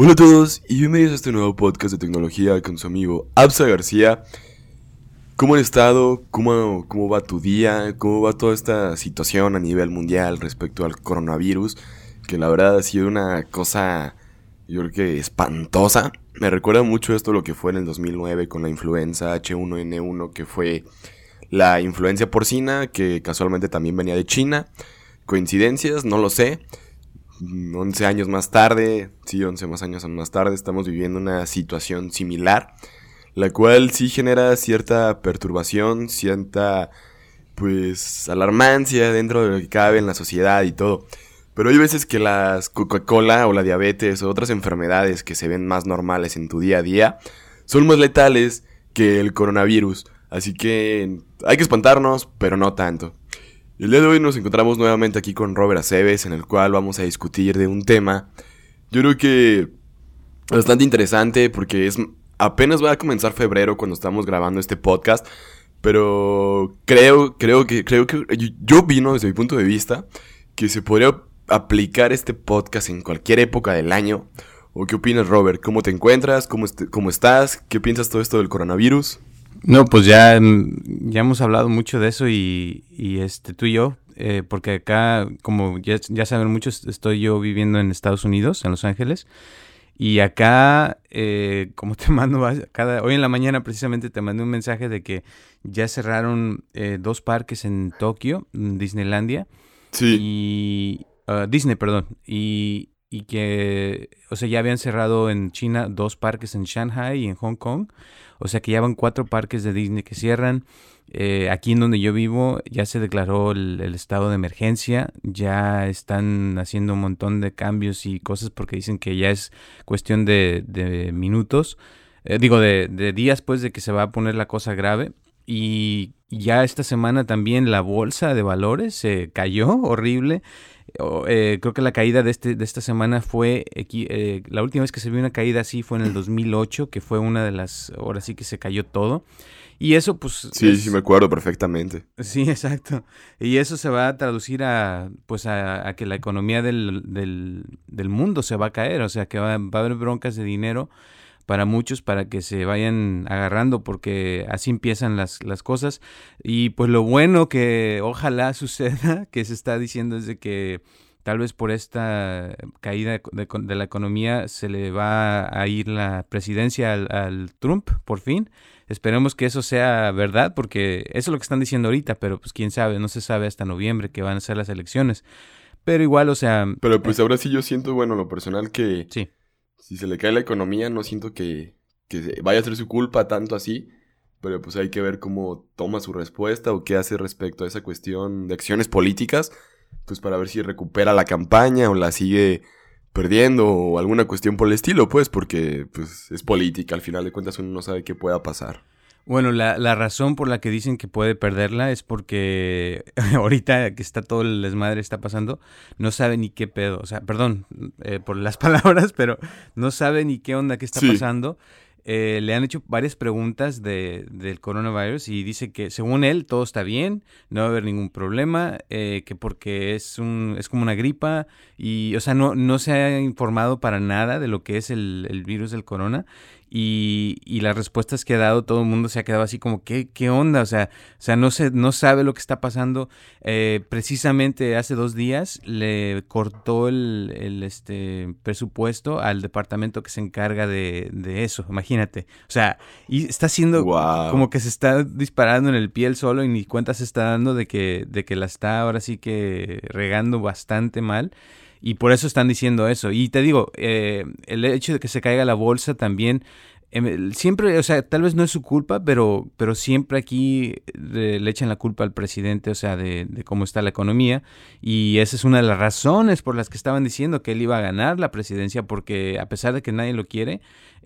Hola a todos y bienvenidos a este nuevo podcast de tecnología con su amigo Absa García. ¿Cómo han estado? ¿Cómo, ¿Cómo va tu día? ¿Cómo va toda esta situación a nivel mundial respecto al coronavirus? Que la verdad ha sido una cosa, yo creo que espantosa. Me recuerda mucho esto lo que fue en el 2009 con la influenza H1N1, que fue la influencia porcina, que casualmente también venía de China. Coincidencias, no lo sé. 11 años más tarde, sí, 11 más años más tarde, estamos viviendo una situación similar, la cual sí genera cierta perturbación, cierta, pues, alarmancia dentro de lo que cabe en la sociedad y todo. Pero hay veces que las Coca-Cola o la diabetes o otras enfermedades que se ven más normales en tu día a día son más letales que el coronavirus. Así que hay que espantarnos, pero no tanto. El día de hoy nos encontramos nuevamente aquí con Robert Aceves, en el cual vamos a discutir de un tema, yo creo que bastante interesante porque es apenas va a comenzar febrero cuando estamos grabando este podcast, pero creo, creo que, creo que yo vino desde mi punto de vista que se podría aplicar este podcast en cualquier época del año. ¿O qué opinas, Robert? ¿Cómo te encuentras? ¿Cómo, cómo estás? ¿Qué piensas todo esto del coronavirus? No, pues ya, ya hemos hablado mucho de eso y, este, tú y yo, eh, porque acá, como ya, ya, saben muchos, estoy yo viviendo en Estados Unidos, en Los Ángeles, y acá, eh, como te mando, cada, hoy en la mañana precisamente te mandé un mensaje de que ya cerraron eh, dos parques en Tokio, Disneylandia, sí. y uh, Disney, perdón, y, y que, o sea, ya habían cerrado en China dos parques en Shanghai y en Hong Kong. O sea que ya van cuatro parques de Disney que cierran. Eh, aquí en donde yo vivo ya se declaró el, estado de emergencia, ya están haciendo un montón de cambios y cosas porque dicen que ya es cuestión de, minutos, eh, digo de, de, días pues de que se va a poner la cosa grave. Y ya esta semana también la bolsa de valores se cayó horrible. Eh, creo que la caída de, este, de esta semana fue, eh, la última vez que se vio una caída así fue en el 2008, que fue una de las, ahora sí que se cayó todo. Y eso pues... Sí, sí me acuerdo perfectamente. Sí, exacto. Y eso se va a traducir a, pues a, que la economía del, del, mundo se va a caer, o sea que va, va a haber broncas de dinero para muchos para que se vayan agarrando porque así empiezan las, las cosas. Y pues lo bueno que ojalá suceda, que se está diciendo es de que tal vez por esta caída de, la economía se le va a ir la presidencia al, Trump por fin. Esperemos que eso sea verdad, porque eso es lo que están diciendo ahorita, pero pues quién sabe, no se sabe hasta noviembre que van a ser las elecciones. Pero igual, o sea... Pero pues eh, ahora sí yo siento, bueno, lo personal que... Sí si se le cae la economía, no siento que, vaya a ser su culpa tanto así. Pero pues hay que ver cómo toma su respuesta o qué hace respecto a esa cuestión de acciones políticas. Pues para ver si recupera la campaña o la sigue perdiendo o alguna cuestión por el estilo, pues, porque pues, es política, al final de cuentas uno no sabe qué pueda pasar. Bueno, la, la, razón por la que dicen que puede perderla es porque ahorita que está todo el desmadre está pasando, no sabe ni qué pedo. O sea, perdón eh, por las palabras, pero no sabe ni qué onda que está pasando. Eh, le han hecho varias preguntas de, del coronavirus y dice que según él todo está bien, no va a haber ningún problema, eh, que porque es, un, es como una gripa y, o sea, no, no se ha informado para nada de lo que es el, el virus del corona y, y, las respuestas que ha dado todo el mundo se ha quedado así como, ¿qué, qué onda? O sea, o sea no, se, no sabe lo que está pasando. Eh, precisamente hace dos días le cortó el, el, este, presupuesto al departamento que se encarga de, de, eso, imagínate. O sea, y está haciendo como que se está disparando en el pie solo y ni cuenta se está dando de que, de que la está ahora sí que regando bastante mal. Y por eso están diciendo eso. Y te digo, eh, el hecho de que se caiga la bolsa también, em, siempre, o sea, tal vez no es su culpa, pero, pero siempre aquí eh, le echan la culpa al presidente, o sea, de, de, cómo está la economía. Y esa es una de las razones por las que estaban diciendo que él iba a ganar la presidencia, porque a pesar de que nadie lo quiere,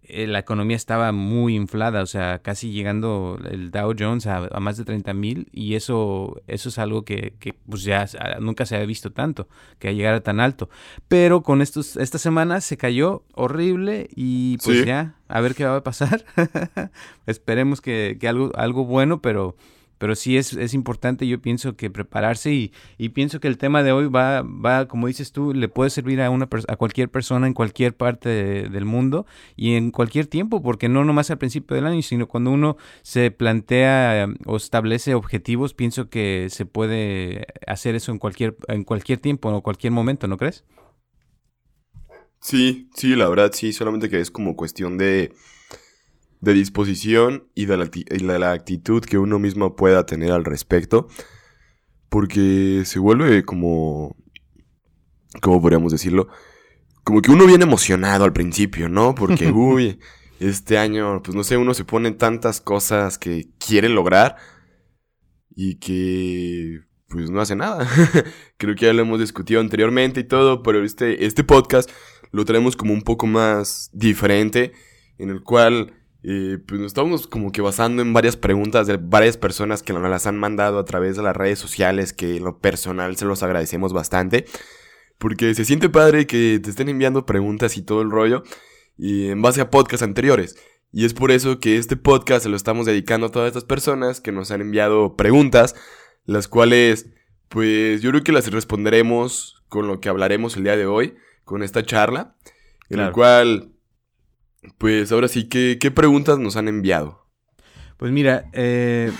la economía estaba muy inflada, o sea, casi llegando el Dow Jones a, más de 30 mil y eso, eso es algo que, que, pues ya nunca se había visto tanto, que llegara tan alto. Pero con estos, esta semana se cayó horrible y pues ya, a ver qué va a pasar. Esperemos que, que, algo, algo bueno, pero pero sí es, es importante, yo pienso que prepararse y, y, pienso que el tema de hoy va, va, como dices tú, le puede servir a, una, a cualquier persona en cualquier parte del mundo y en cualquier tiempo, porque no nomás al principio del año, sino cuando uno se plantea em, o establece objetivos, pienso que se puede hacer eso en cualquier, en cualquier tiempo o cualquier momento, ¿no crees? Sí, sí, la verdad sí, solamente que es como cuestión de, de disposición y de, la, actitud que uno mismo pueda tener al respecto, porque se vuelve como, ¿cómo podríamos decirlo? Como que uno viene emocionado al principio, ¿no? Porque, uy, este año, pues no sé, uno se pone tantas cosas que quiere lograr y que pues no hace nada. Creo que ya lo hemos discutido anteriormente y todo, pero este, este podcast lo tenemos como un poco más diferente, en el cual eh, pues nos estamos como que basando en varias preguntas de varias personas que nos las han mandado a través de las redes sociales, que en lo personal se los agradecemos bastante, porque se siente padre que te estén enviando preguntas y todo el rollo, y en base a podcasts anteriores. Y es por eso que este podcast se lo estamos dedicando a todas estas personas que nos han enviado preguntas, las cuales, pues yo creo que las responderemos con lo que hablaremos el día de hoy con esta charla, en el cual, pues ahora sí, ¿qué, ¿qué, preguntas nos han enviado? Pues mira, eh,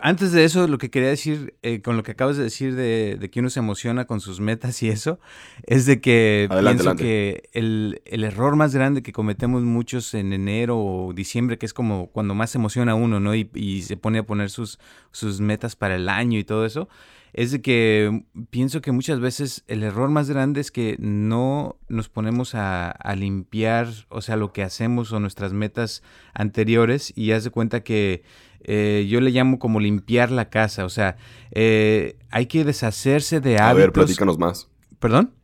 antes de eso, lo que quería decir, eh, con lo que acabas de decir de, que uno se emociona con sus metas y eso, es de que pienso que el, error más grande que cometemos muchos en enero o diciembre, que es como cuando más se emociona uno, ¿no? Y, y se pone a poner sus, sus metas para el año y todo eso, es de que pienso que muchas veces el error más grande es que no nos ponemos a, limpiar, o sea, lo que hacemos o nuestras metas anteriores y haz de cuenta que eh, yo le llamo como limpiar la casa, o sea, eh, hay que deshacerse de hábitos. A ver, platícanos más. ¿Perdón?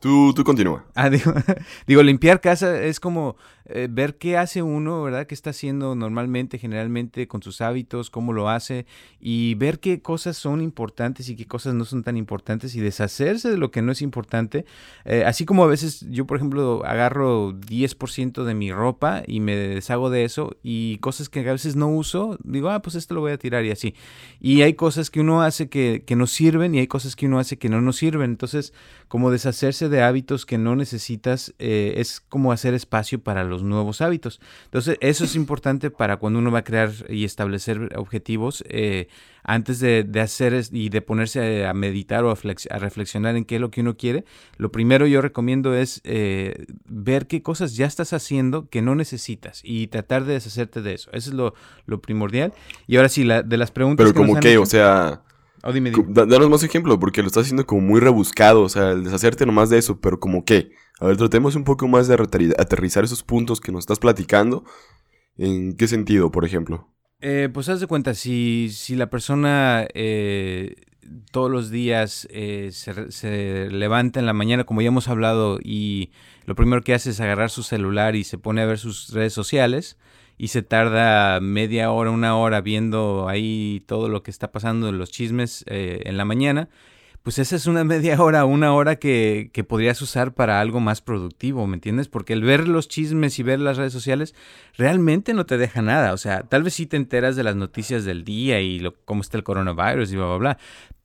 Tú, tú continúa. Ah, digo, limpiar casa es como eh, ver qué hace uno, ¿verdad? ¿Qué está haciendo normalmente, generalmente con sus hábitos, cómo lo hace y ver qué cosas son importantes y qué cosas no son tan importantes y deshacerse de lo que no es importante. Eh, así como a veces yo, por ejemplo, agarro 10% de mi ropa y me deshago de eso y cosas que a veces no uso, digo, ah, pues esto lo voy a tirar y así. Y hay cosas que uno hace que, que nos sirven y hay cosas que uno hace que no nos sirven. Entonces, como deshacerse de hábitos que no necesitas eh, es como hacer espacio para los nuevos hábitos. Entonces, eso es importante para cuando uno va a crear y establecer objetivos. Eh, antes de, hacer y de ponerse a, meditar o a, reflexionar en qué es lo que uno quiere, lo primero yo recomiendo es eh, ver qué cosas ya estás haciendo que no necesitas y tratar de deshacerte de eso. Eso es lo, primordial. Y ahora sí, la, de las preguntas. Pero como que, o sea... Oh, danos más ejemplo, porque lo estás haciendo como muy rebuscado, o sea, el deshacerte nomás de eso, pero como qué. A ver, tratemos un poco más de aterrizar esos puntos que nos estás platicando. ¿En qué sentido, por ejemplo? Eh, pues haz de cuenta, si, si la persona eh, todos los días eh, se, se, levanta en la mañana, como ya hemos hablado, y lo primero que hace es agarrar su celular y se pone a ver sus redes sociales, y se tarda media hora, una hora viendo ahí todo lo que está pasando en los chismes en la mañana, pues esa es una media hora, una hora que, que, podrías usar para algo más productivo, ¿me entiendes? Porque el ver los chismes y ver las redes sociales realmente no te deja nada. O sea, tal vez sí te enteras de las noticias del día y cómo está el coronavirus y bla, bla, bla.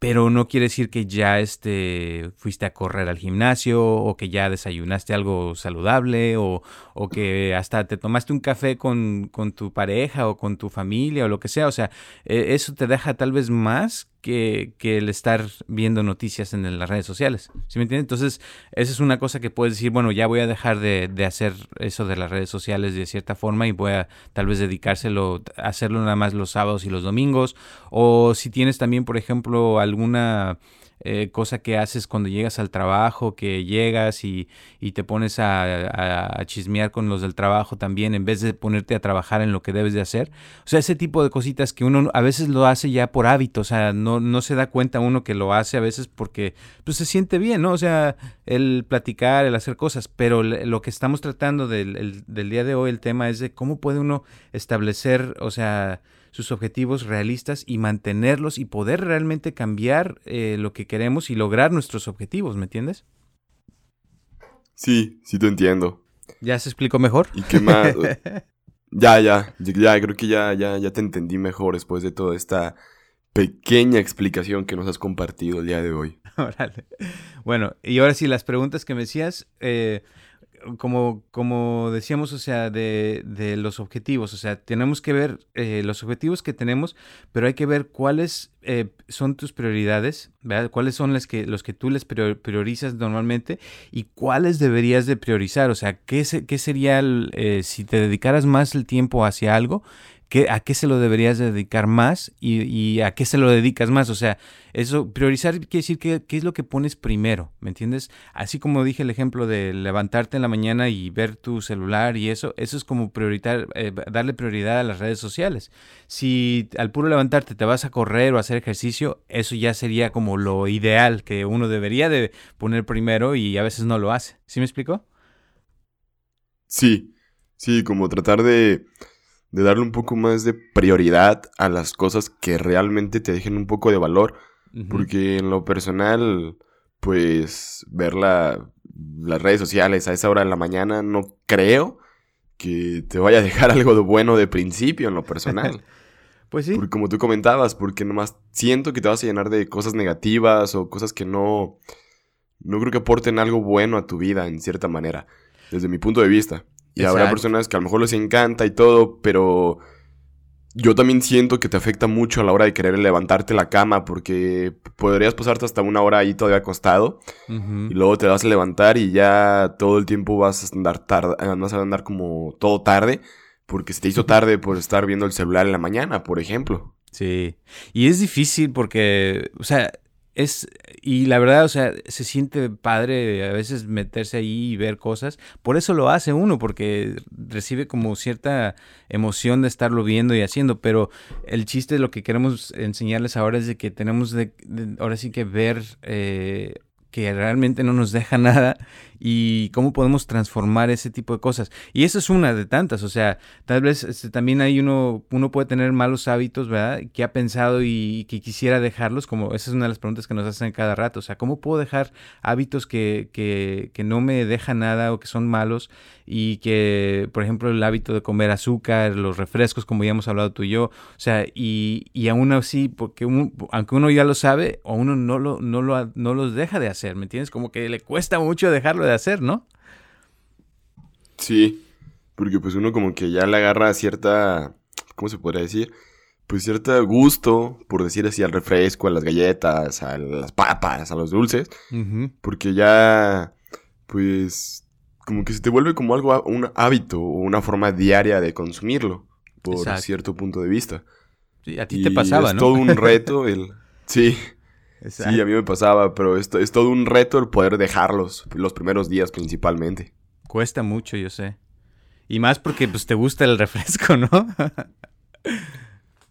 Pero no quiere decir que ya este, fuiste a correr al gimnasio o que ya desayunaste algo saludable o, o que hasta te tomaste un café con, con, tu pareja o con tu familia o lo que sea. O sea, eh, eso te deja tal vez más que, el estar viendo noticias en las redes sociales. ¿Sí me entiendes? Entonces, esa es una cosa que puedes decir, bueno, ya voy a dejar de, hacer eso de las redes sociales de cierta forma y voy a tal vez dedicárselo, hacerlo nada más los sábados y los domingos. O si tienes también, por ejemplo, alguna eh, cosa que haces cuando llegas al trabajo, que llegas y, te pones a, chismear con los del trabajo también, en vez de ponerte a trabajar en lo que debes de hacer. O sea, ese tipo de cositas que uno a veces lo hace ya por hábito, o sea, no, no se da cuenta uno que lo hace a veces porque pues, se siente bien, ¿no? O sea, el platicar, el hacer cosas, pero lo que estamos tratando del, del día de hoy, el tema es de cómo puede uno establecer, o sea, sus objetivos realistas y mantenerlos y poder realmente cambiar eh, lo que queremos y lograr nuestros objetivos, ¿me entiendes? Sí, sí te entiendo. ¿Ya se explicó mejor? ¿Y qué más? Ya, ya, ya, creo que ya, ya, ya te entendí mejor después de toda esta pequeña explicación que nos has compartido el día de hoy. Órale. Bueno, y ahora sí, las preguntas que me decías, eh, como, como decíamos, o sea, de, de, los objetivos, o sea, tenemos que ver eh, los objetivos que tenemos, pero hay que ver cuáles eh, son tus prioridades, ¿verdad? cuáles son las que, los que tú les priorizas normalmente y cuáles deberías de priorizar, o sea, qué, qué sería, eh, si te dedicaras más el tiempo hacia algo, ¿A qué se lo deberías dedicar más y, a qué se lo dedicas más? O sea, eso, priorizar quiere decir qué, es lo que pones primero, ¿me entiendes? Así como dije el ejemplo de levantarte en la mañana y ver tu celular y eso, eso es como prioritar, eh, darle prioridad a las redes sociales. Si al puro levantarte te vas a correr o a hacer ejercicio, eso ya sería como lo ideal que uno debería de poner primero y a veces no lo hace. ¿Sí me explico? Sí, sí, como tratar de de darle un poco más de prioridad a las cosas que realmente te dejen un poco de valor. Porque en lo personal, pues ver las redes sociales a esa hora de la mañana no creo que te vaya a dejar algo de bueno de principio en lo personal. pues sí. Porque como tú comentabas, porque nomás siento que te vas a llenar de cosas negativas o cosas que no, no creo que aporten algo bueno a tu vida en cierta manera, desde mi punto de vista. Y habrá personas que a lo mejor les encanta y todo, pero yo también siento que te afecta mucho a la hora de querer levantarte la cama porque podrías pasarte hasta una hora ahí todavía acostado y luego te vas a levantar y ya todo el tiempo vas a andar tarde, vas a andar como todo tarde porque se te hizo tarde por estar viendo el celular en la mañana, por ejemplo. Sí, y es difícil porque, o sea, es, y la verdad, o sea, se siente padre a veces meterse ahí y ver cosas. Por eso lo hace uno, porque recibe como cierta emoción de estarlo viendo y haciendo. Pero el chiste, lo que queremos enseñarles ahora es de que tenemos de, ahora sí que ver eh, que realmente no nos deja nada y cómo podemos transformar ese tipo de cosas. Y esa es una de tantas, o sea, tal vez este, también hay uno, uno puede tener malos hábitos, ¿verdad? Que ha pensado y, que quisiera dejarlos, como esa es una de las preguntas que nos hacen cada rato, o sea, ¿cómo puedo dejar hábitos que, que, que no me dejan nada o que son malos y que, por ejemplo, el hábito de comer azúcar, los refrescos, como ya hemos hablado tú y yo, o sea, y, y aún así, porque aunque uno ya lo sabe, o uno no, lo, no, lo, no los deja de hacer, ¿me entiendes? Como que le cuesta mucho dejarlo de hacer, ¿no? Sí, porque pues uno como que ya le agarra cierta, ¿cómo se podría decir? Pues cierto gusto, por decir así, al refresco, a las galletas, a las papas, a los dulces, porque ya, pues, como que se te vuelve como algo, un hábito o una forma diaria de consumirlo, por cierto punto de vista. Sí, a ti te pasaba, es todo un reto el... Sí, Sí, a mí me pasaba, pero esto es todo un reto el poder dejarlos, los primeros días principalmente. Cuesta mucho, yo sé. Y más porque pues te gusta el refresco, ¿no?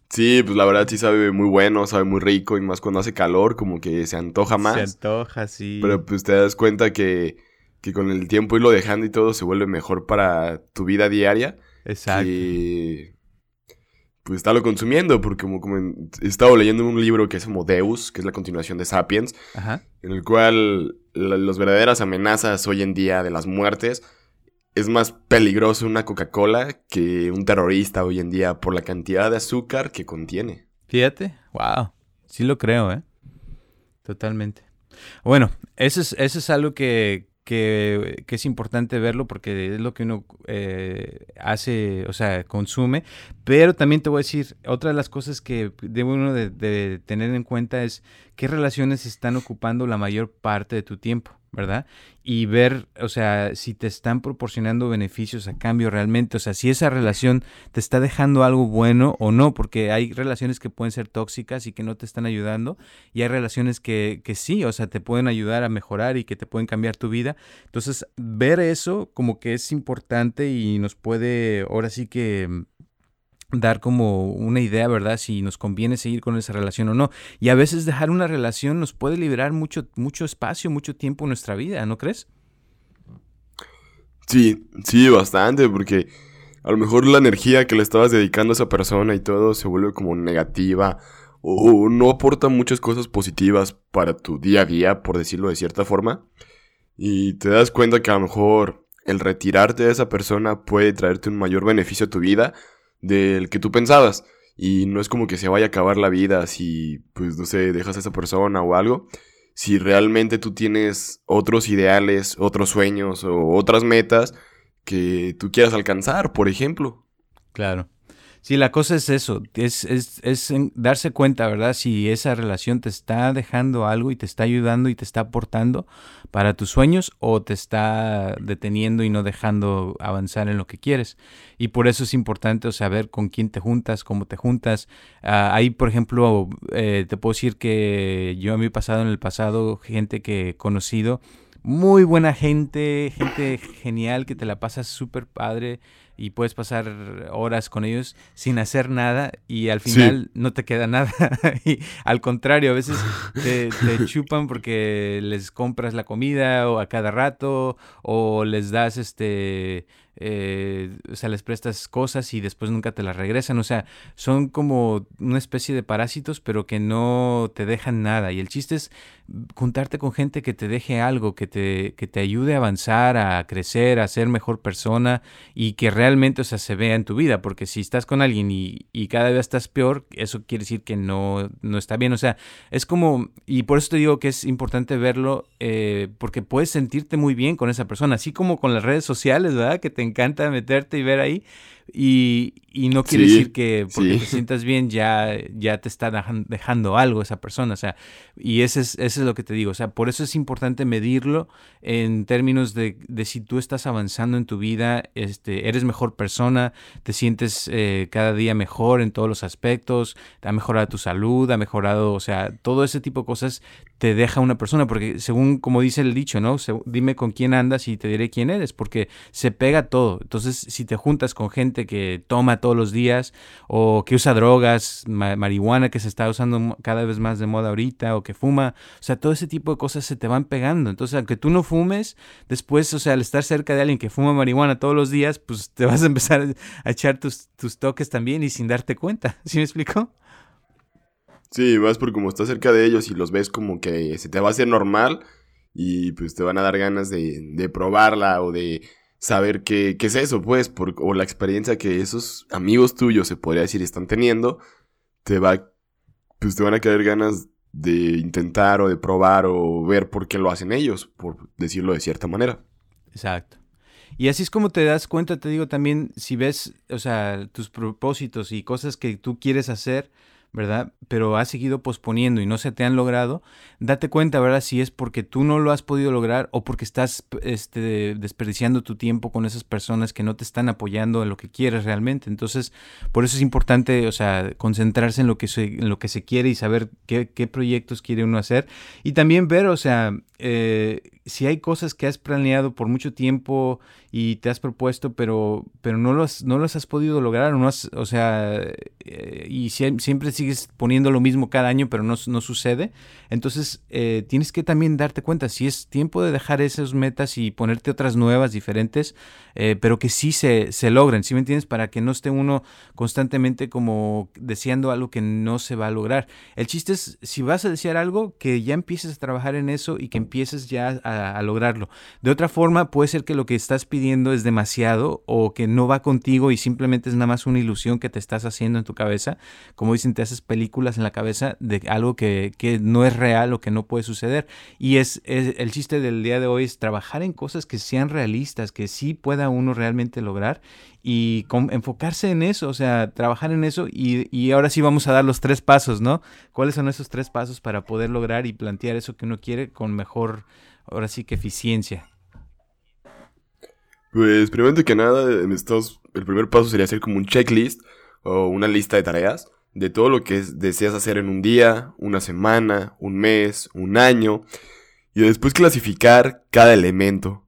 sí, pues la verdad sí sabe muy bueno, sabe muy rico y más cuando hace calor como que se antoja más. Se antoja, sí. Pero pues te das cuenta que, que con el tiempo irlo dejando y todo se vuelve mejor para tu vida diaria. Exacto pues estarlo consumiendo, porque como, como he estado leyendo un libro que es como Deus, que es la continuación de Sapiens, en el cual las verdaderas amenazas hoy en día de las muertes es más peligroso una Coca-Cola que un terrorista hoy en día por la cantidad de azúcar que contiene. Fíjate, wow, sí lo creo, ¿eh? Totalmente. Bueno, eso es, eso es algo que, que, es importante verlo porque es lo que uno eh, hace, o sea, consume. Pero también te voy a decir, otra de las cosas que debe uno de tener en cuenta es qué relaciones están ocupando la mayor parte de tu tiempo. ¿Verdad? Y ver, o sea, si te están proporcionando beneficios a cambio realmente, o sea, si esa relación te está dejando algo bueno o no, porque hay relaciones que pueden ser tóxicas y que no te están ayudando, y hay relaciones que, que sí, o sea, te pueden ayudar a mejorar y que te pueden cambiar tu vida. Entonces, ver eso como que es importante y nos puede, ahora sí que dar como una idea, ¿verdad? Si nos conviene seguir con esa relación o no. Y a veces dejar una relación nos puede liberar mucho, mucho espacio, mucho tiempo en nuestra vida, ¿no crees? Sí, sí, bastante, porque a lo mejor la energía que le estabas dedicando a esa persona y todo se vuelve como negativa o no aporta muchas cosas positivas para tu día a día, por decirlo de cierta forma. Y te das cuenta que a lo mejor el retirarte de esa persona puede traerte un mayor beneficio a tu vida del que tú pensabas. Y no es como que se vaya a acabar la vida si, pues, no sé, dejas a esa persona o algo. Si realmente tú tienes otros ideales, otros sueños o otras metas que tú quieras alcanzar, por ejemplo. Claro. Sí, la cosa es eso, es, es, es darse cuenta, ¿verdad? Si esa relación te está dejando algo y te está ayudando y te está aportando para tus sueños o te está deteniendo y no dejando avanzar en lo que quieres. Y por eso es importante saber con quién te juntas, cómo te juntas. Ah, ahí, por ejemplo, eh, te puedo decir que yo a mi pasado, en el pasado, gente que he conocido, muy buena gente, gente genial que te la pasas súper padre y puedes pasar horas con ellos sin hacer nada y al final no te queda nada. y al contrario, a veces te, te, chupan porque les compras la comida o a cada rato o les das este eh, o sea, les prestas cosas y después nunca te las regresan. O sea, son como una especie de parásitos, pero que no te dejan nada. Y el chiste es juntarte con gente que te deje algo, que te, que te ayude a avanzar, a crecer, a ser mejor persona y que realmente, o sea, se vea en tu vida. Porque si estás con alguien y, y cada vez estás peor, eso quiere decir que no, no está bien. O sea, es como, y por eso te digo que es importante verlo, eh, porque puedes sentirte muy bien con esa persona, así como con las redes sociales, ¿verdad? Que encanta meterte y ver ahí. Y, y no quiere decir que porque te sientas bien ya, ya te está dejando algo esa persona. O sea, y ese es, ese es lo que te digo. O sea, por eso es importante medirlo en términos de, de si tú estás avanzando en tu vida, este, eres mejor persona, te sientes eh, cada día mejor en todos los aspectos, ha mejorado tu salud, ha mejorado, o sea, todo ese tipo de cosas te deja una persona, porque según como dice el dicho, ¿no? dime con quién andas y te diré quién eres, porque se pega todo. Entonces, si te juntas con gente que toma todos los días o que usa drogas, marihuana que se está usando cada vez más de moda ahorita o que fuma, o sea, todo ese tipo de cosas se te van pegando. Entonces, aunque tú no fumes, después, o sea, al estar cerca de alguien que fuma marihuana todos los días, pues te vas a empezar a echar tus, toques también y sin darte cuenta. ¿Sí me explico? Sí, vas por como estás cerca de ellos y los ves como que se te va a hacer normal y pues te van a dar ganas de probarla o de saber qué, qué es eso, pues, por, o la experiencia que esos amigos tuyos, se podría decir, están teniendo, te va, pues te van a quedar ganas de intentar o de probar o ver por qué lo hacen ellos, por decirlo de cierta manera. Exacto. Y así es como te das cuenta, te digo también, si ves, o sea, tus propósitos y cosas que tú quieres hacer, ¿verdad? Pero has seguido posponiendo y no se te han logrado, date cuenta, ¿verdad? Si es porque tú no lo has podido lograr o porque estás este, desperdiciando tu tiempo con esas personas que no te están apoyando en lo que quieres realmente. Entonces, por eso es importante, o sea, concentrarse en lo que se, en lo que se quiere y saber qué, qué proyectos quiere uno hacer. Y también ver, o sea, eh, si hay cosas que has planeado por mucho tiempo y te has propuesto, pero, pero no, los, no los has podido lograr, o, no o sea, eh, y siempre sigues poniendo lo mismo cada año, pero no, no sucede, entonces eh, tienes que también darte cuenta si es tiempo de dejar esas metas y ponerte otras nuevas, diferentes, eh, pero que sí se, se logren, ¿sí me entiendes? Para que no esté uno constantemente como deseando algo que no se va a lograr. El chiste es, si vas a desear algo, que ya empieces a trabajar en eso y que empieces ya a, lograrlo. De otra forma, puede ser que lo que estás pidiendo es demasiado o que no va contigo y simplemente es nada más una ilusión que te estás haciendo en tu cabeza. Como dicen, te haces películas en la cabeza de algo que, que no es real o que no puede suceder. Y es, el chiste del día de hoy es trabajar en cosas que sean realistas, que sí pueda uno realmente lograr y enfocarse en eso, o sea, trabajar en eso y, y, ahora sí vamos a dar los tres pasos, ¿no? ¿Cuáles son esos tres pasos para poder lograr y plantear eso que uno quiere con mejor, ahora sí que eficiencia? Pues primero que nada, estos, el primer paso sería hacer como un checklist o una lista de tareas de todo lo que deseas hacer en un día, una semana, un mes, un año, y después clasificar cada elemento.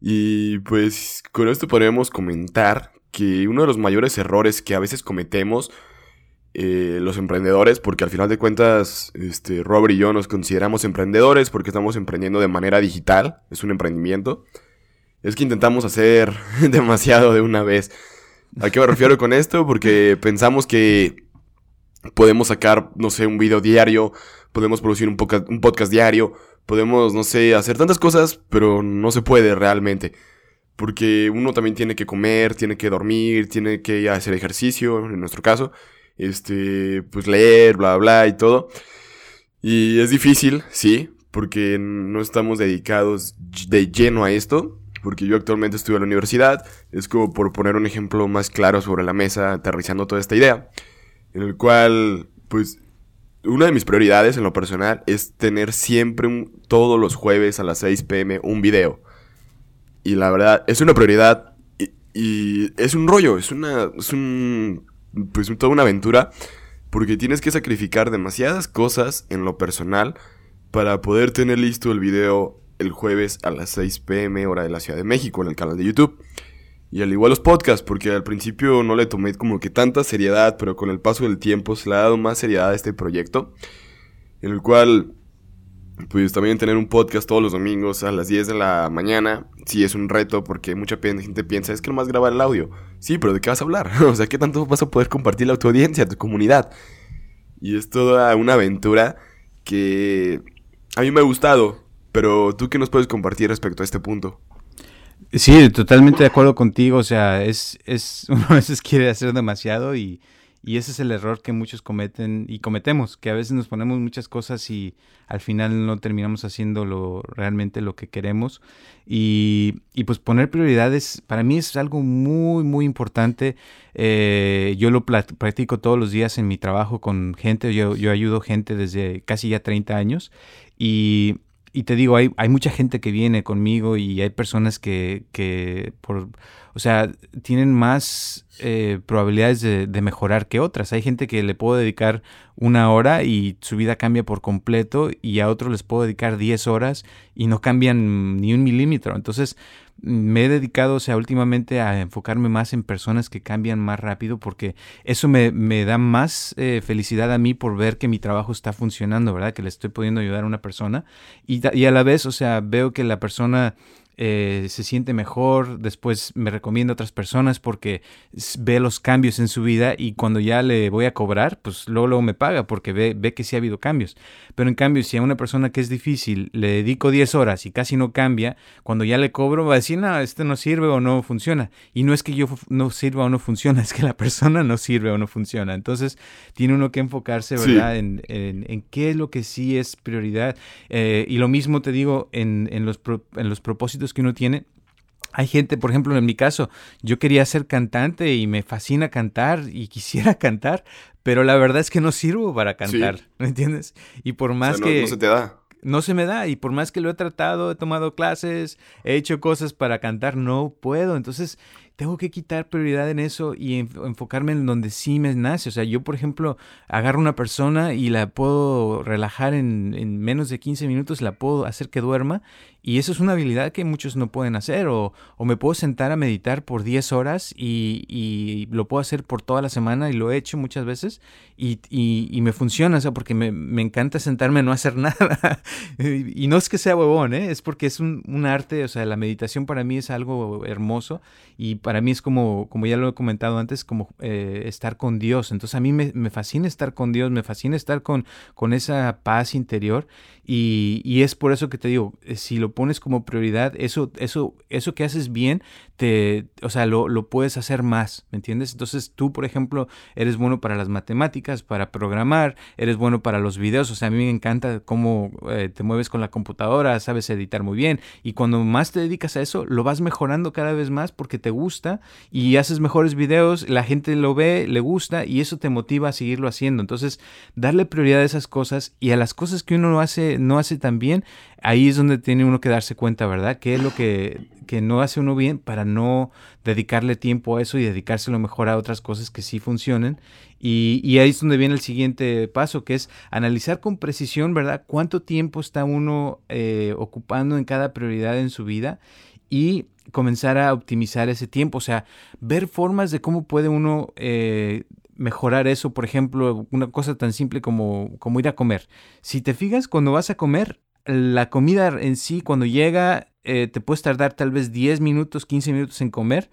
Y pues con esto podemos comentar que uno de los mayores errores que a veces cometemos eh, los emprendedores, porque al final de cuentas este, Robert y yo nos consideramos emprendedores porque estamos emprendiendo de manera digital, es un emprendimiento, es que intentamos hacer demasiado de una vez. ¿A qué me refiero con esto? Porque pensamos que podemos sacar, no sé, un video diario, podemos producir un, un podcast diario, podemos, no sé, hacer tantas cosas, pero no se puede realmente. porque uno también tiene que comer, tiene que dormir, tiene que hacer ejercicio, en nuestro caso, este, pues leer, bla, bla, y todo. Y es difícil, sí, porque no estamos dedicados de lleno a esto, porque yo actualmente estudio en la universidad, es como por poner un ejemplo más claro sobre la mesa, aterrizando toda esta idea, en el cual, pues, una de mis prioridades en lo personal es tener siempre todos los jueves a las 6 pm un video. Y la verdad, es una prioridad y, es un rollo, es una, es un, pues toda una aventura, porque tienes que sacrificar demasiadas cosas en lo personal para poder tener listo el video el jueves a las 6 pm hora de la Ciudad de México en el canal de YouTube. Y al igual los podcasts, porque al principio no le tomé como que tanta seriedad, pero con el paso del tiempo se le ha dado más seriedad a este proyecto, en el cual, pues también tener un podcast todos los domingos a las 10 de la mañana, sí es un reto, porque mucha gente piensa, es que nomás grabar el audio. Sí, pero ¿de qué vas a hablar? o sea, ¿qué tanto vas a poder compartir a tu audiencia, a tu comunidad? Y es toda una aventura que a mí me ha gustado, pero tú qué nos puedes compartir respecto a este punto? Sí, totalmente de acuerdo contigo. O sea, es, es uno a veces quiere hacer demasiado y, y, ese es el error que muchos cometen y cometemos, que a veces nos ponemos muchas cosas y al final no terminamos haciendo lo, realmente lo que queremos. Y, y pues poner prioridades para mí es algo muy, muy importante. Eh, yo lo practico todos los días en mi trabajo con gente. Yo, yo ayudo gente desde casi ya 30 años y y te digo, hay, hay mucha gente que viene conmigo y hay personas que, que por, o sea, tienen más eh, probabilidades de, mejorar que otras. Hay gente que le puedo dedicar una hora y su vida cambia por completo y a otros les puedo dedicar 10 horas y no cambian ni un milímetro. Entonces, me he dedicado, o sea, últimamente a enfocarme más en personas que cambian más rápido porque eso me, me da más eh, felicidad a mí por ver que mi trabajo está funcionando, ¿verdad? Que le estoy pudiendo ayudar a una persona y, y a la vez, o sea, veo que la persona eh, se siente mejor, después me recomienda a otras personas porque ve los cambios en su vida y cuando ya le voy a cobrar, pues luego, luego me paga porque ve, ve que sí ha habido cambios. Pero en cambio, si a una persona que es difícil le dedico 10 horas y casi no cambia, cuando ya le cobro va a decir, no, este no sirve o no funciona. Y no es que yo no sirva o no funciona, es que la persona no sirve o no funciona. Entonces, tiene uno que enfocarse, ¿verdad? En, en, qué es lo que sí es prioridad. Eh, y lo mismo te digo en, en, los, en los propósitos que uno tiene. Hay gente, por ejemplo, en mi caso, yo quería ser cantante y me fascina cantar y quisiera cantar, pero la verdad es que no sirvo para cantar, ¿me entiendes? Y por más que... No se te da. No se me da y por más que lo he tratado, he tomado clases, he hecho cosas para cantar, no puedo. Entonces, tengo que quitar prioridad en eso y enfocarme en donde sí me nace. O sea, yo, por ejemplo, agarro una persona y la puedo relajar en, en, menos de 15 minutos, la puedo hacer que duerma. Y eso es una habilidad que muchos no pueden hacer. O, o me puedo sentar a meditar por 10 horas y, y, lo puedo hacer por toda la semana y lo he hecho muchas veces y, y me funciona. O sea, porque me, me, encanta sentarme a no hacer nada. y no es que sea huevón, ¿eh? es porque es un, un arte. O sea, la meditación para mí es algo hermoso y para mí es como, como ya lo he comentado antes, como eh, estar con Dios. Entonces a mí me, me, fascina estar con Dios, me fascina estar con, con esa paz interior y, y, es por eso que te digo, eh, si lo pones como prioridad, eso, eso, eso que haces bien, te, o sea, lo, lo puedes hacer más, ¿me entiendes? Entonces tú, por ejemplo, eres bueno para las matemáticas, para programar, eres bueno para los videos, o sea, a mí me encanta cómo eh, te mueves con la computadora, sabes editar muy bien y cuando más te dedicas a eso, lo vas mejorando cada vez más porque te gusta y haces mejores videos, la gente lo ve, le gusta y eso te motiva a seguirlo haciendo. Entonces, darle prioridad a esas cosas y a las cosas que uno no hace, no hace tan bien, ahí es donde tiene uno que darse cuenta, ¿verdad? ¿Qué es lo que, que no hace uno bien para no dedicarle tiempo a eso y dedicárselo mejor a otras cosas que sí funcionen? Y, ahí es donde viene el siguiente paso, que es analizar con precisión, ¿verdad? ¿Cuánto tiempo está uno eh, ocupando en cada prioridad en su vida? Y comenzar a optimizar ese tiempo, o sea, ver formas de cómo puede uno eh, mejorar eso, por ejemplo, una cosa tan simple como, como ir a comer. Si te fijas, cuando vas a comer, la comida en sí, cuando llega, eh, te puedes tardar tal vez 10 minutos, 15 minutos en comer,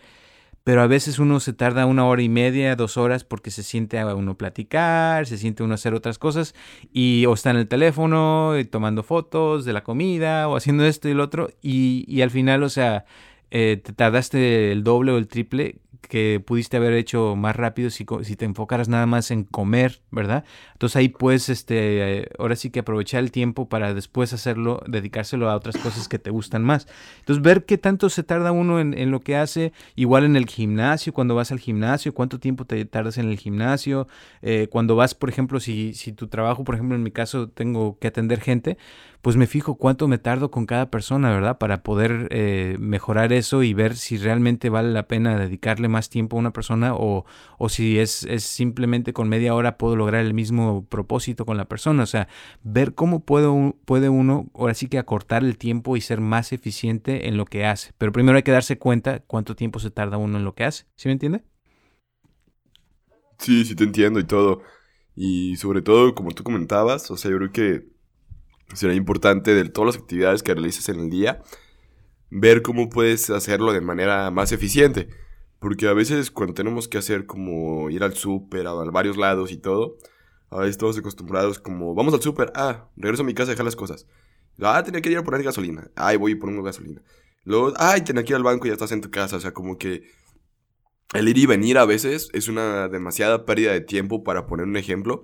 pero a veces uno se tarda una hora y media, dos horas porque se siente a uno platicar, se siente uno hacer otras cosas y o está en el teléfono tomando fotos de la comida o haciendo esto y lo otro y, y al final, o sea, eh, te tardaste el doble o el triple que pudiste haber hecho más rápido si, si, te enfocaras nada más en comer, ¿verdad? Entonces ahí puedes, este, ahora sí que aprovechar el tiempo para después hacerlo, dedicárselo a otras cosas que te gustan más. Entonces ver qué tanto se tarda uno en, en lo que hace, igual en el gimnasio, cuando vas al gimnasio, cuánto tiempo te tardas en el gimnasio, eh, cuando vas, por ejemplo, si, si tu trabajo, por ejemplo, en mi caso tengo que atender gente, pues me fijo cuánto me tardo con cada persona, ¿verdad? Para poder eh, mejorar eso y ver si realmente vale la pena dedicarle más tiempo a una persona o, o si es, es, simplemente con media hora puedo lograr el mismo propósito con la persona. O sea, ver cómo puedo, puede uno ahora sí que acortar el tiempo y ser más eficiente en lo que hace. Pero primero hay que darse cuenta cuánto tiempo se tarda uno en lo que hace. ¿Sí me entiende? Sí, sí te entiendo y todo. Y sobre todo, como tú comentabas, o sea, yo creo que será importante de todas las actividades que realices en el día, ver cómo puedes hacerlo de manera más eficiente. Porque a veces cuando tenemos que hacer como ir al súper, a varios lados y todo, a veces todos acostumbrados como, vamos al súper, ah, regreso a mi casa a dejar las cosas. Ah, tenía que ir a poner gasolina. Ay, voy y pongo gasolina. Luego, ay, tenía que ir al banco y ya estás en tu casa. O sea, como que el ir y venir a veces es una demasiada pérdida de tiempo para poner un ejemplo.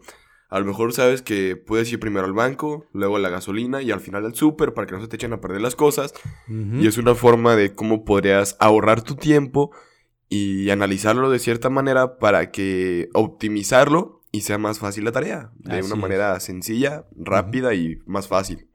A lo mejor sabes que puedes ir primero al banco, luego a la gasolina y al final al súper para que no se te echen a perder las cosas. Y es una forma de cómo podrías ahorrar tu tiempo y analizarlo de cierta manera para que optimizarlo y sea más fácil la tarea. De una manera sencilla, rápida y más fácil.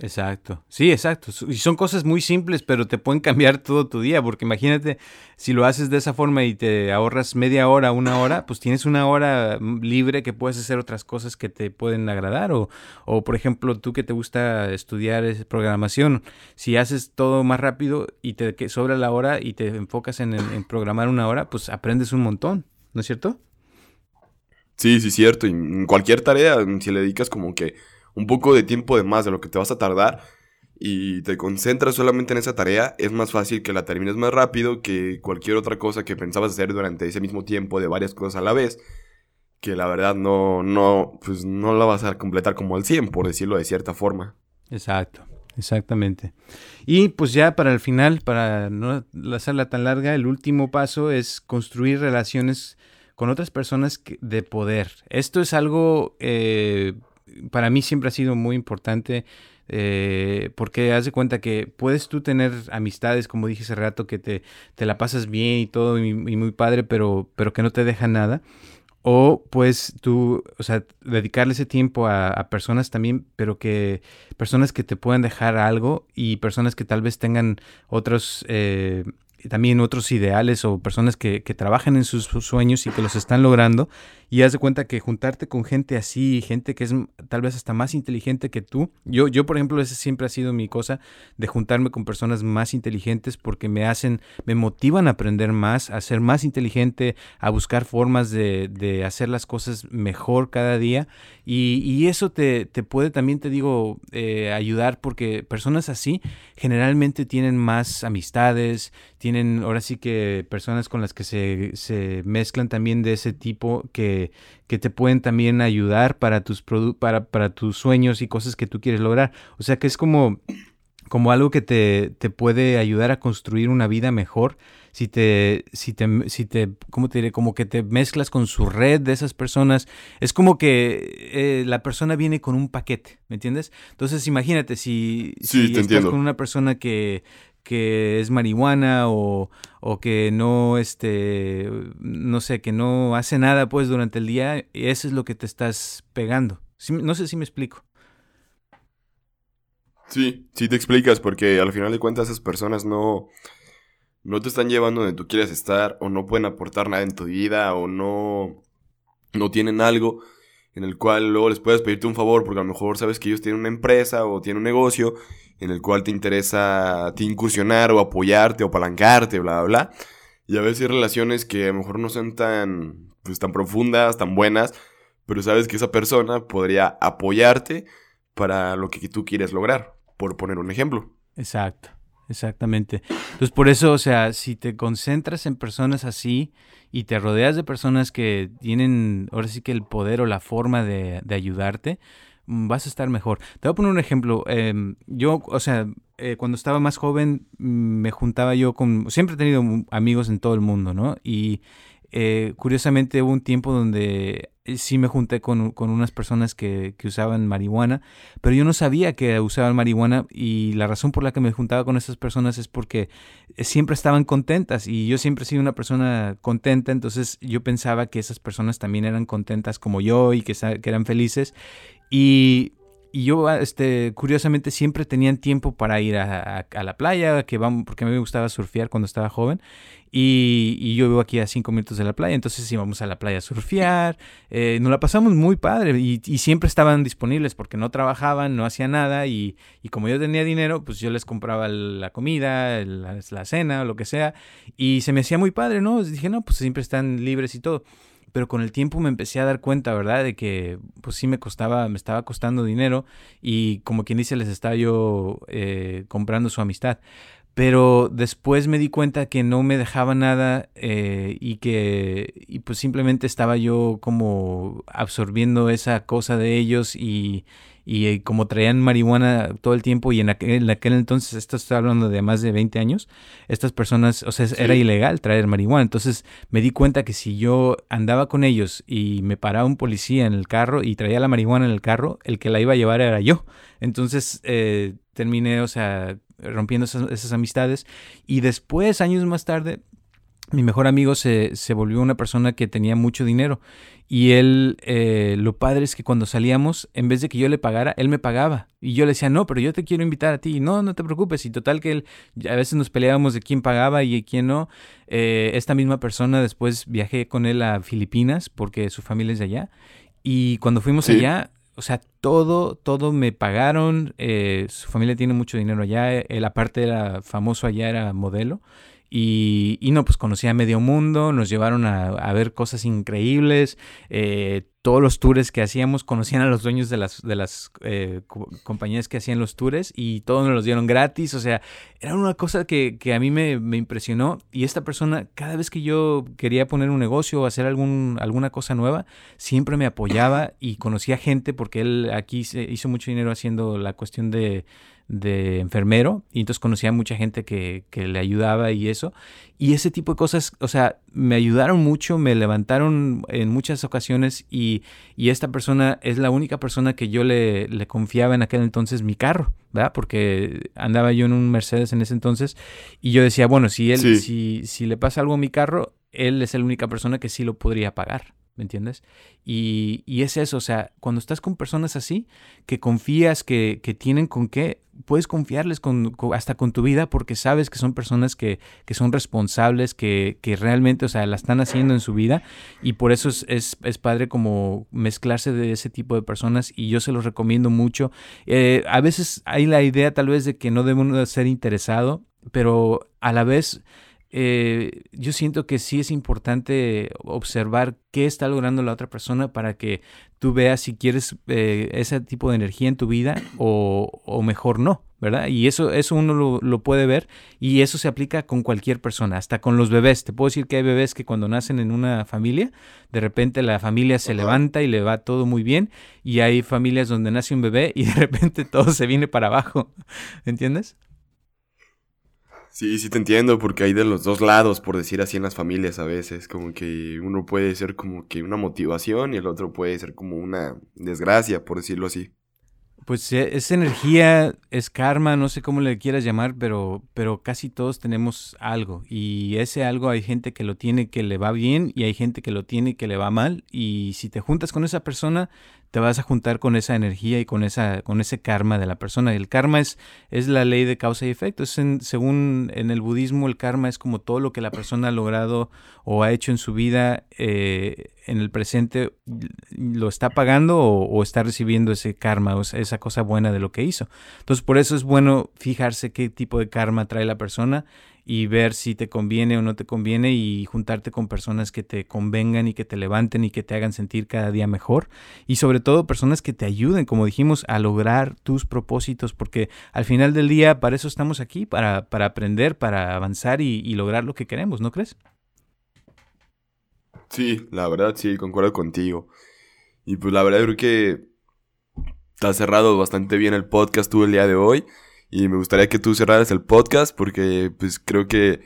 Exacto, sí, exacto. Y son cosas muy simples, pero te pueden cambiar todo tu día, porque imagínate, si lo haces de esa forma y te ahorras media hora, una hora, pues tienes una hora mm, libre que puedes hacer otras cosas que te pueden agradar. O, o por ejemplo, tú que te gusta estudiar programación, si haces todo más rápido y te sobra la hora y te enfocas en, en programar una hora, pues aprendes un montón, ¿no es cierto? Sí, sí, cierto. Y en cualquier tarea, si le dedicas como que un poco de tiempo de más de lo que te vas a tardar y te concentras solamente en esa tarea, es más fácil que la termines más rápido que cualquier otra cosa que pensabas hacer durante ese mismo tiempo de varias cosas a la vez, que la verdad no, no, pues no la vas a completar como al 100, por decirlo de cierta forma. Exacto. Exactamente. Y pues ya para el final, para no hacerla tan larga, el último paso es construir relaciones con otras personas de poder. Esto es algo eh, para mí siempre ha sido muy importante eh, porque haz de cuenta que puedes tú tener amistades, como dije hace rato, que te, te la pasas bien y todo y, muy padre, pero, pero que no te deja nada. O pues tú, o sea, dedicarle ese tiempo a, personas también, pero que personas que te puedan dejar algo y personas que tal vez tengan otros eh, también otros ideales o personas que, que trabajan en sus, sueños y que los están logrando. Y haz de cuenta que juntarte con gente así, gente que es tal vez hasta más inteligente que tú. Yo, yo por ejemplo, esa siempre ha sido mi cosa de juntarme con personas más inteligentes porque me hacen, me motivan a aprender más, a ser más inteligente, a buscar formas de, de hacer las cosas mejor cada día. Y, y eso te, te, puede también, te digo, eh, ayudar porque personas así generalmente tienen más amistades, tienen ahora sí que personas con las que se, se mezclan también de ese tipo que, que te pueden también ayudar para tus, para, para tus sueños y cosas que tú quieres lograr. O sea que es como, como algo que te, te puede ayudar a construir una vida mejor si te, si te, si te, ¿cómo te diré? Como que te mezclas con su red de esas personas. Es como que eh, la persona viene con un paquete, ¿me entiendes? Entonces imagínate si, si estás con una persona que, que es marihuana o, o, que no, este, no sé, que no hace nada pues durante el día, eso es lo que te estás pegando. no sé si me explico. Sí, sí te explicas, porque al final de cuentas esas personas no, no te están llevando donde tú quieres estar, o no pueden aportar nada en tu vida, o no, no tienen algo en el cual luego les puedes pedirte un favor, porque a lo mejor sabes que ellos tienen una empresa o tienen un negocio en el cual te interesa te incursionar o apoyarte o apalancarte, bla, bla, bla. Y a veces hay relaciones que a lo mejor no son tan, pues, tan profundas, tan buenas, pero sabes que esa persona podría apoyarte para lo que tú quieres lograr, por poner un ejemplo. Exacto, exactamente. Entonces, por eso, o sea, si te concentras en personas así y te rodeas de personas que tienen ahora sí que el poder o la forma de, ayudarte, mm, vas a estar mejor. Te voy a poner un ejemplo. Em, yo, o sea, eh, cuando estaba más joven mm, me juntaba yo con... Siempre he tenido amigos en todo el mundo, ¿no? Y eh, curiosamente hubo un tiempo donde sí me junté con, unas personas que, usaban marihuana, pero yo no sabía que usaban marihuana y la razón por la que me juntaba con esas personas es porque eh, siempre estaban contentas y yo siempre he sido una persona contenta, entonces yo pensaba que esas personas también eran contentas como yo y que, que eran felices y y yo, ah, este, curiosamente, siempre tenían tiempo para ir a, la playa, que vamos, porque a mí me gustaba surfear cuando estaba joven. Y, yo vivo aquí a cinco minutos de la playa, entonces íbamos a la playa a surfear. Eh, nos la pasamos muy padre y, siempre estaban disponibles porque no trabajaban, no hacían nada. Y, como yo tenía dinero, pues yo les compraba la comida, la, la cena, lo que sea. Y se me hacía muy padre, ¿no? Dije, no, pues siempre están libres y todo pero con el tiempo me empecé a dar cuenta, ¿verdad? De que pues sí me costaba, me estaba costando dinero y como quien dice les estaba yo eh, comprando su amistad. Pero después me di cuenta que no me dejaba nada eh, y que y pues simplemente estaba yo como absorbiendo esa cosa de ellos y, y eh, como traían marihuana todo el tiempo y en aquel, entonces, esto está hablando de más de 20 años, estas personas, o sea, era ilegal traer marihuana. Entonces me di cuenta que si yo andaba con ellos y me paraba un policía en el carro y traía la marihuana en el carro, el que la iba a llevar era yo. Entonces eh, terminé, o sea, rompiendo esas, esas amistades y después, años más tarde, mi mejor amigo se, se, volvió una persona que tenía mucho dinero y él, eh, lo padre es que cuando salíamos, en vez de que yo le pagara, él me pagaba. Y yo le decía, no, pero yo te quiero invitar a ti. No, no te preocupes. Y total que él, a veces nos peleábamos de quién pagaba y quién no. Eh, esta misma persona, después viajé con él a Filipinas porque su familia es de allá. Y cuando fuimos allá, o sea, todo, todo me pagaron. Eh, su familia tiene mucho dinero allá. Él aparte era famoso allá, era modelo. Y, no, pues conocí a medio mundo, nos llevaron a, ver cosas increíbles, eh, todos los tours que hacíamos, conocían a los dueños de las, de las eh, compañías que hacían los tours y todos nos los dieron gratis, o sea, era una cosa que, que a mí me, me, impresionó y esta persona, cada vez que yo quería poner un negocio o hacer algún, alguna cosa nueva, siempre me apoyaba y conocía gente porque él aquí hizo mucho dinero haciendo la cuestión de de enfermero y entonces conocía a mucha gente que, que, le ayudaba y eso. Y ese tipo de cosas, o sea, me ayudaron mucho, me levantaron en muchas ocasiones y, y esta persona es la única persona que yo le, le, confiaba en aquel entonces mi carro, ¿verdad? Porque andaba yo en un Mercedes en ese entonces y yo decía, bueno, si él, si, si le pasa algo a mi carro, él es la única persona que sí lo podría pagar. ¿Me entiendes? Y, y, es eso, o sea, cuando estás con personas así, que confías, que, que tienen con qué, puedes confiarles con, hasta con tu vida porque sabes que son personas que, que son responsables, que, que, realmente, o sea, la están haciendo en su vida y por eso es, es, es, padre como mezclarse de ese tipo de personas y yo se los recomiendo mucho. Eh, a veces hay la idea tal vez de que no debemos ser interesado, pero a la vez eh, yo siento que sí es importante observar qué está logrando la otra persona para que tú veas si quieres eh, ese tipo de energía en tu vida o, mejor no, ¿verdad? Y eso, eso uno lo, puede ver y eso se aplica con cualquier persona, hasta con los bebés. Te puedo decir que hay bebés que cuando nacen en una familia, de repente la familia se levanta y le va todo muy bien y hay familias donde nace un bebé y de repente todo se viene para abajo, ¿entiendes? Sí, sí te entiendo, porque hay de los dos lados, por decir así, en las familias a veces, como que uno puede ser como que una motivación y el otro puede ser como una desgracia, por decirlo así. Pues es energía, es karma, no sé cómo le quieras llamar, pero, pero casi todos tenemos algo. Y ese algo hay gente que lo tiene que le va bien y hay gente que lo tiene que le va mal. Y si te juntas con esa persona, te vas a juntar con esa energía y con, esa, con ese karma de la persona. El karma es, es la ley de causa y efecto. según en el budismo, el karma es como todo lo que la persona ha logrado o ha hecho en su vida eh, en el presente, lo está pagando o, está recibiendo ese karma, o esa cosa buena de lo que hizo. Entonces, por eso es bueno fijarse qué tipo de karma trae la persona y ver si te conviene o no te conviene y juntarte con personas que te convengan y que te levanten y que te hagan sentir cada día mejor y sobre todo personas que te ayuden, como dijimos, a lograr tus propósitos porque al final del día para eso estamos aquí, para, para aprender, para avanzar y, lograr lo que queremos, ¿no crees? Sí, la verdad sí, concuerdo contigo. Y pues la verdad creo que has cerrado bastante bien el podcast tú el día de hoy. Y me gustaría que tú cerraras el podcast porque pues creo que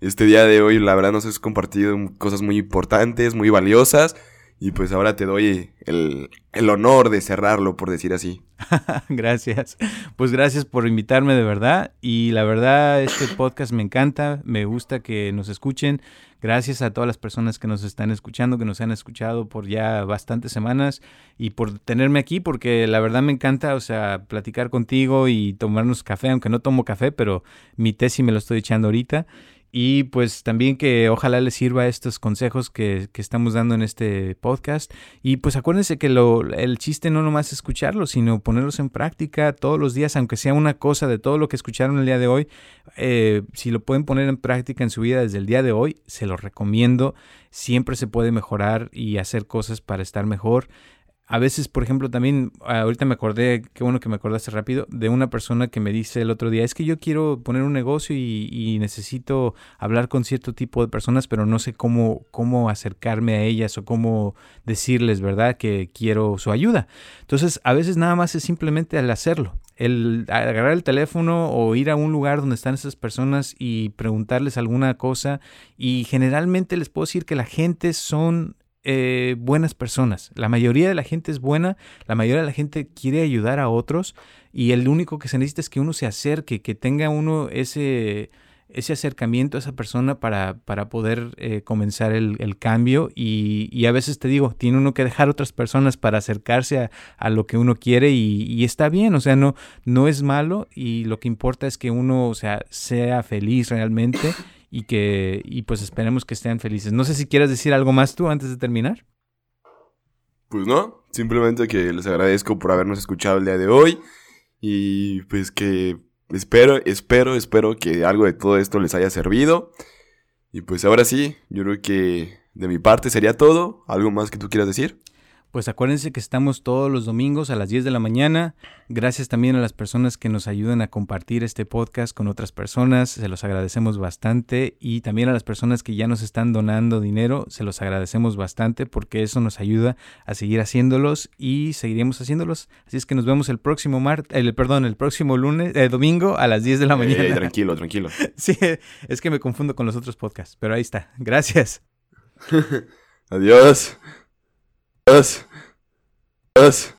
este día de hoy la verdad nos has compartido cosas muy importantes, muy valiosas. Y pues ahora te doy el, el honor de cerrarlo, por decir así. gracias. Pues gracias por invitarme de verdad. Y la verdad, este podcast me encanta. Me gusta que nos escuchen. Gracias a todas las personas que nos están escuchando, que nos han escuchado por ya bastantes semanas y por tenerme aquí, porque la verdad me encanta, o sea, platicar contigo y tomarnos café, aunque no tomo café, pero mi té sí me lo estoy echando ahorita. Y pues también que ojalá les sirva estos consejos que, que, estamos dando en este podcast. Y pues acuérdense que lo, el chiste no nomás es escucharlos, sino ponerlos en práctica todos los días, aunque sea una cosa de todo lo que escucharon el día de hoy. Eh, si lo pueden poner en práctica en su vida desde el día de hoy, se los recomiendo. Siempre se puede mejorar y hacer cosas para estar mejor a veces, por ejemplo, también, ahorita me acordé, qué bueno que me acordaste rápido, de una persona que me dice el otro día, es que yo quiero poner un negocio y, necesito hablar con cierto tipo de personas, pero no sé cómo, cómo acercarme a ellas o cómo decirles, ¿verdad?, que quiero su ayuda. Entonces, a veces nada más es simplemente al hacerlo, el agarrar el teléfono o ir a un lugar donde están esas personas y preguntarles alguna cosa. Y generalmente les puedo decir que la gente son eh, buenas personas. La mayoría de la gente es buena, la mayoría de la gente quiere ayudar a otros y el único que se necesita es que uno se acerque, que tenga uno ese, ese acercamiento a esa persona para, para poder eh, comenzar el, cambio y, a veces te digo, tiene uno que dejar otras personas para acercarse a, lo que uno quiere y, está bien, o sea, no, no es malo y lo que importa es que uno o sea, sea feliz realmente y que y pues esperemos que estén felices. No sé si quieres decir algo más tú antes de terminar. Pues no, simplemente que les agradezco por habernos escuchado el día de hoy y pues que espero, espero, espero que algo de todo esto les haya servido. Y pues ahora sí, yo creo que de mi parte sería todo. ¿Algo más que tú quieras decir? Pues acuérdense que estamos todos los domingos a las 10 de la mañana. Gracias también a las personas que nos ayudan a compartir este podcast con otras personas. Se los agradecemos bastante. Y también a las personas que ya nos están donando dinero. Se los agradecemos bastante porque eso nos ayuda a seguir haciéndolos y seguiremos haciéndolos. Así es que nos vemos el próximo martes, el, perdón, el próximo lunes, eh, domingo a las 10 de la mañana. tranquilo, tranquilo. sí, es que me confundo con los otros podcasts. Pero ahí está. Gracias. Adiós. us.